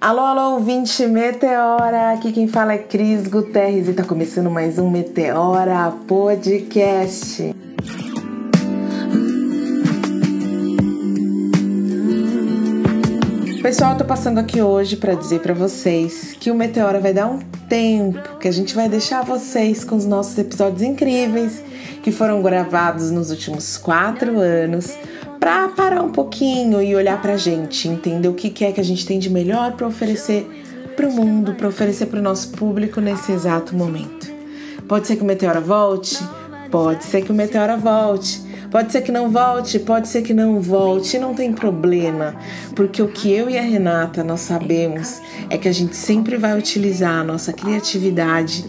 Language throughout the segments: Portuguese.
Alô, alô, ouvinte Meteora! Aqui quem fala é Cris Guterres e tá começando mais um Meteora Podcast. Pessoal, tô passando aqui hoje para dizer para vocês que o Meteora vai dar um tempo, que a gente vai deixar vocês com os nossos episódios incríveis que foram gravados nos últimos quatro anos para parar um pouquinho e olhar para a gente, entender o que é que a gente tem de melhor para oferecer para o mundo, para oferecer para o nosso público nesse exato momento. Pode ser que o Meteora volte, pode ser que o Meteora volte, pode ser que não volte, pode ser que não volte, não tem problema, porque o que eu e a Renata nós sabemos é que a gente sempre vai utilizar a nossa criatividade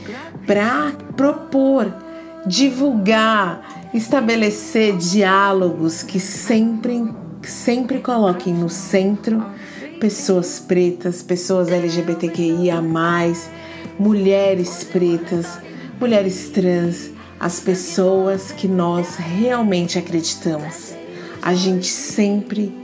para propor, divulgar estabelecer diálogos que sempre, sempre coloquem no centro pessoas pretas, pessoas LGBTQIA, mulheres pretas, mulheres trans, as pessoas que nós realmente acreditamos. A gente sempre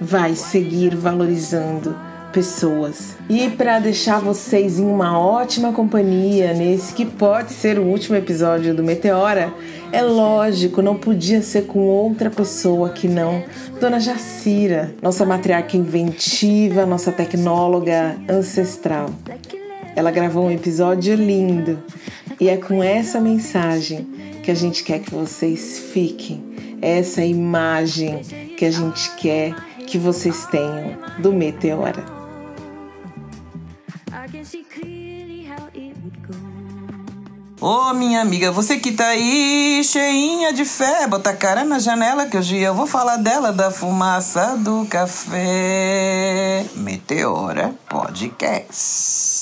vai seguir valorizando pessoas. E para deixar vocês em uma ótima companhia nesse que pode ser o último episódio do Meteora, é lógico, não podia ser com outra pessoa que não Dona Jacira, nossa matriarca inventiva, nossa tecnóloga ancestral. Ela gravou um episódio lindo e é com essa mensagem que a gente quer que vocês fiquem. Essa imagem que a gente quer que vocês tenham do Meteora. Ô oh, minha amiga, você que tá aí cheinha de fé, bota a cara na janela que hoje eu vou falar dela, da fumaça do café. Meteora Podcast.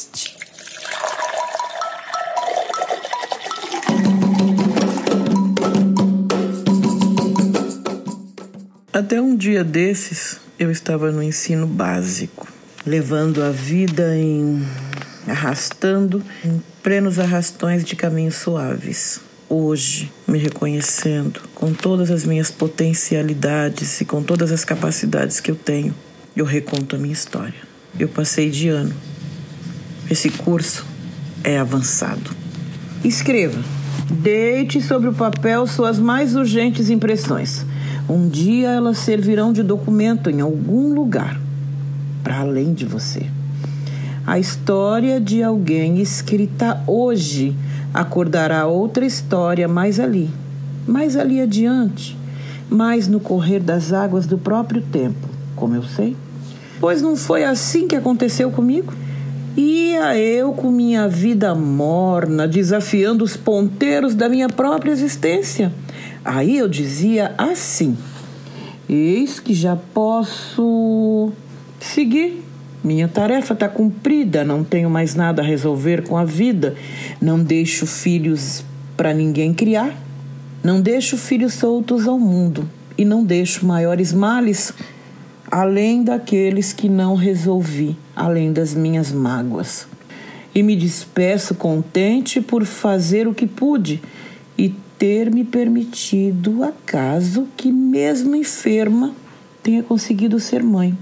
Até um dia desses, eu estava no ensino básico, levando a vida em arrastando em plenos arrastões de caminhos suaves. Hoje, me reconhecendo com todas as minhas potencialidades e com todas as capacidades que eu tenho, eu reconto a minha história. Eu passei de ano. Esse curso é avançado. Escreva. Deite sobre o papel suas mais urgentes impressões. Um dia elas servirão de documento em algum lugar, para além de você. A história de alguém escrita hoje acordará outra história mais ali, mais ali adiante, mais no correr das águas do próprio tempo, como eu sei. Pois não foi assim que aconteceu comigo? Ia eu com minha vida morna, desafiando os ponteiros da minha própria existência. Aí eu dizia assim: Eis que já posso seguir minha tarefa está cumprida, não tenho mais nada a resolver com a vida. Não deixo filhos para ninguém criar. Não deixo filhos soltos ao mundo. E não deixo maiores males além daqueles que não resolvi, além das minhas mágoas. E me despeço contente por fazer o que pude e ter me permitido, acaso que, mesmo enferma, tenha conseguido ser mãe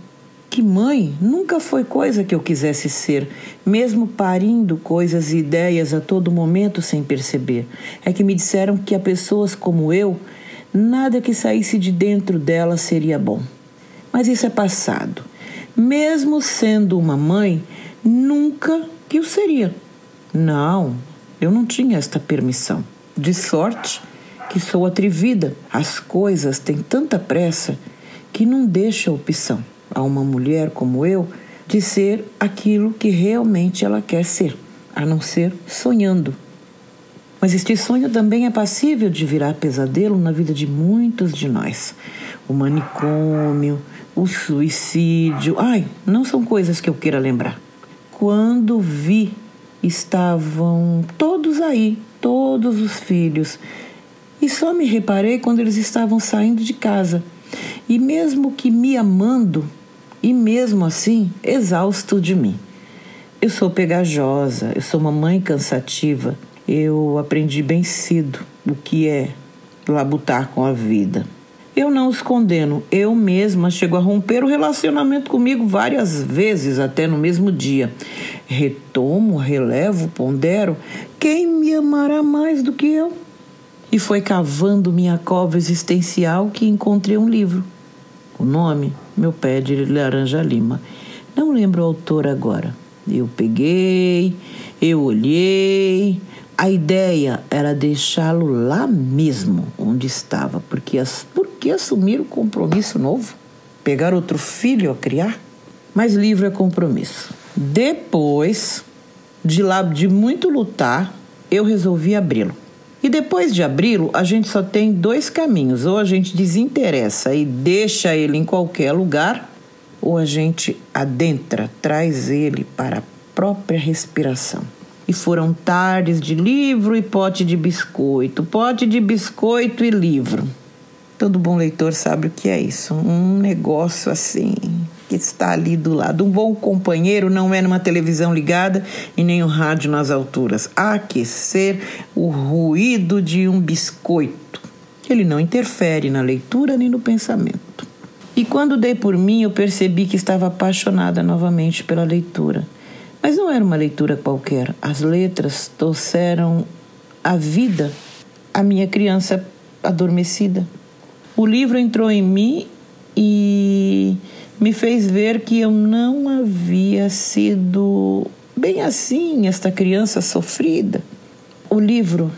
que mãe nunca foi coisa que eu quisesse ser, mesmo parindo coisas e ideias a todo momento sem perceber. É que me disseram que a pessoas como eu, nada que saísse de dentro dela seria bom. Mas isso é passado. Mesmo sendo uma mãe, nunca que o seria. Não, eu não tinha esta permissão. De sorte que sou atrevida. As coisas têm tanta pressa que não deixa opção a uma mulher como eu de ser aquilo que realmente ela quer ser, a não ser sonhando. Mas este sonho também é passível de virar pesadelo na vida de muitos de nós. O manicômio, o suicídio. Ai, não são coisas que eu queira lembrar. Quando vi, estavam todos aí, todos os filhos. E só me reparei quando eles estavam saindo de casa. E mesmo que me amando, e mesmo assim exausto de mim. Eu sou pegajosa, eu sou uma mãe cansativa, eu aprendi bem cedo o que é labutar com a vida. Eu não os condeno. Eu mesma chego a romper o relacionamento comigo várias vezes, até no mesmo dia. Retomo, relevo, pondero. Quem me amará mais do que eu? E foi cavando minha cova existencial que encontrei um livro. O nome, Meu Pé de Laranja Lima. Não lembro o autor agora. Eu peguei, eu olhei. A ideia era deixá-lo lá mesmo onde estava, porque as, por que assumir o um compromisso novo? Pegar outro filho a criar? Mas livro é compromisso. Depois de lá de muito lutar, eu resolvi abri-lo. E depois de abri-lo, a gente só tem dois caminhos: ou a gente desinteressa e deixa ele em qualquer lugar, ou a gente adentra, traz ele para a própria respiração. E foram tardes de livro e pote de biscoito, pote de biscoito e livro. Todo bom leitor sabe o que é isso. Um negócio assim que está ali do lado. Um bom companheiro não é numa televisão ligada e nem um rádio nas alturas. Aquecer o ruído de um biscoito. Ele não interfere na leitura nem no pensamento. E quando dei por mim, eu percebi que estava apaixonada novamente pela leitura. Mas não era uma leitura qualquer. As letras trouxeram a vida à minha criança adormecida. O livro entrou em mim e me fez ver que eu não havia sido bem assim, esta criança sofrida. O livro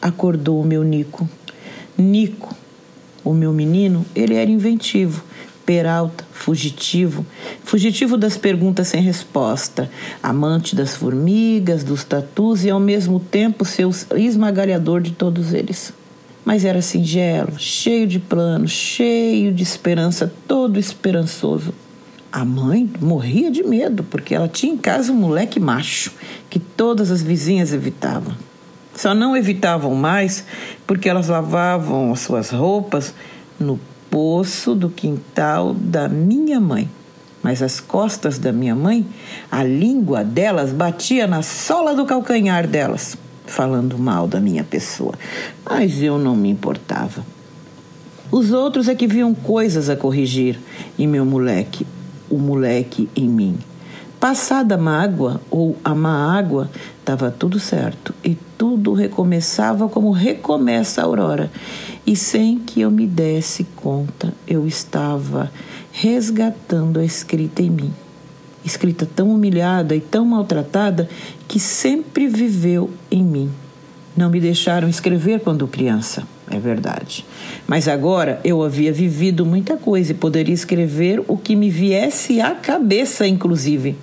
acordou o meu Nico. Nico, o meu menino, ele era inventivo, peralta, fugitivo, fugitivo das perguntas sem resposta, amante das formigas, dos tatus e ao mesmo tempo seu esmagalhador de todos eles mas era singelo, cheio de planos, cheio de esperança, todo esperançoso. A mãe morria de medo, porque ela tinha em casa um moleque macho que todas as vizinhas evitavam. Só não evitavam mais porque elas lavavam as suas roupas no poço do quintal da minha mãe. Mas as costas da minha mãe, a língua delas batia na sola do calcanhar delas falando mal da minha pessoa, mas eu não me importava. Os outros é que viam coisas a corrigir em meu moleque, o moleque em mim. Passada a mágoa ou a má água, estava tudo certo e tudo recomeçava como recomeça a aurora. E sem que eu me desse conta, eu estava resgatando a escrita em mim escrita tão humilhada e tão maltratada que sempre viveu em mim. Não me deixaram escrever quando criança, é verdade. Mas agora eu havia vivido muita coisa e poderia escrever o que me viesse à cabeça, inclusive.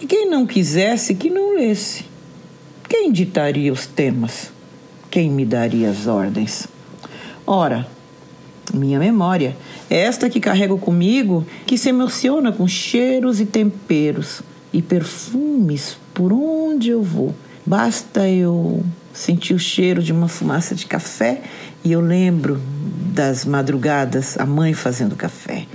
E quem não quisesse, que não lesse. Quem ditaria os temas? Quem me daria as ordens? Ora, minha memória, esta que carrego comigo, que se emociona com cheiros e temperos e perfumes por onde eu vou. Basta eu sentir o cheiro de uma fumaça de café e eu lembro das madrugadas, a mãe fazendo café.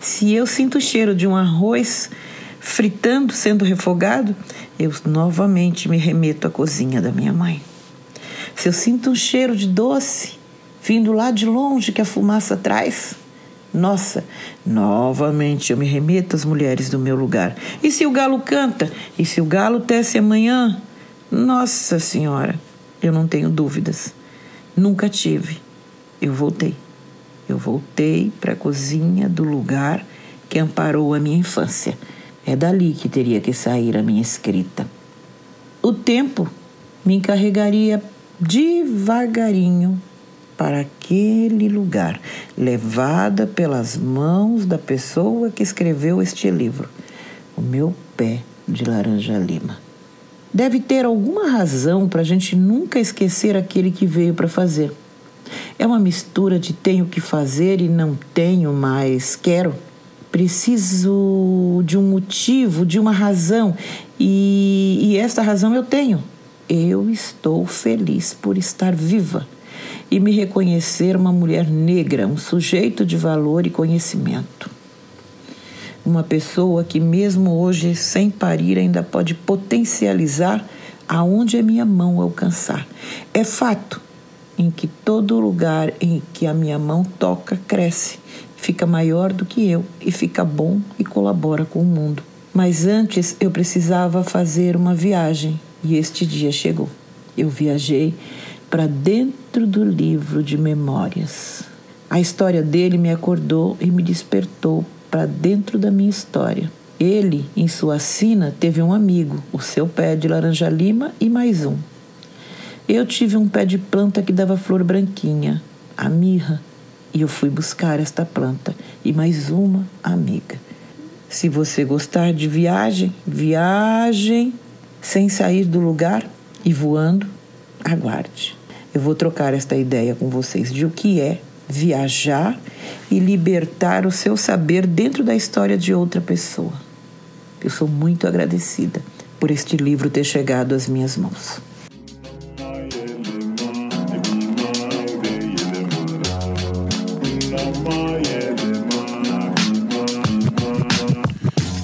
Se eu sinto o cheiro de um arroz fritando, sendo refogado, eu novamente me remeto à cozinha da minha mãe. Se eu sinto um cheiro de doce, vindo lá de longe que a fumaça traz. Nossa, novamente eu me remeto às mulheres do meu lugar. E se o galo canta? E se o galo tece amanhã? Nossa Senhora, eu não tenho dúvidas. Nunca tive. Eu voltei. Eu voltei para a cozinha do lugar que amparou a minha infância. É dali que teria que sair a minha escrita. O tempo me encarregaria devagarinho para aquele lugar, levada pelas mãos da pessoa que escreveu este livro, o meu pé de laranja lima. Deve ter alguma razão para a gente nunca esquecer aquele que veio para fazer. É uma mistura de tenho que fazer e não tenho mais quero. Preciso de um motivo, de uma razão, e, e esta razão eu tenho. Eu estou feliz por estar viva e me reconhecer uma mulher negra, um sujeito de valor e conhecimento. Uma pessoa que, mesmo hoje sem parir, ainda pode potencializar aonde a minha mão alcançar. É fato em que todo lugar em que a minha mão toca cresce, fica maior do que eu e fica bom e colabora com o mundo. Mas antes eu precisava fazer uma viagem e este dia chegou. Eu viajei para dentro do livro de memórias. A história dele me acordou e me despertou para dentro da minha história. Ele, em sua sina, teve um amigo, o seu pé de laranja-lima e mais um. Eu tive um pé de planta que dava flor branquinha, a mirra, e eu fui buscar esta planta e mais uma amiga. Se você gostar de viagem, viagem sem sair do lugar e voando, aguarde. Eu vou trocar esta ideia com vocês de o que é viajar e libertar o seu saber dentro da história de outra pessoa. Eu sou muito agradecida por este livro ter chegado às minhas mãos.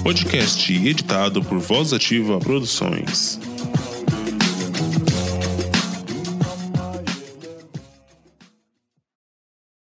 Podcast editado por Voz Ativa Produções.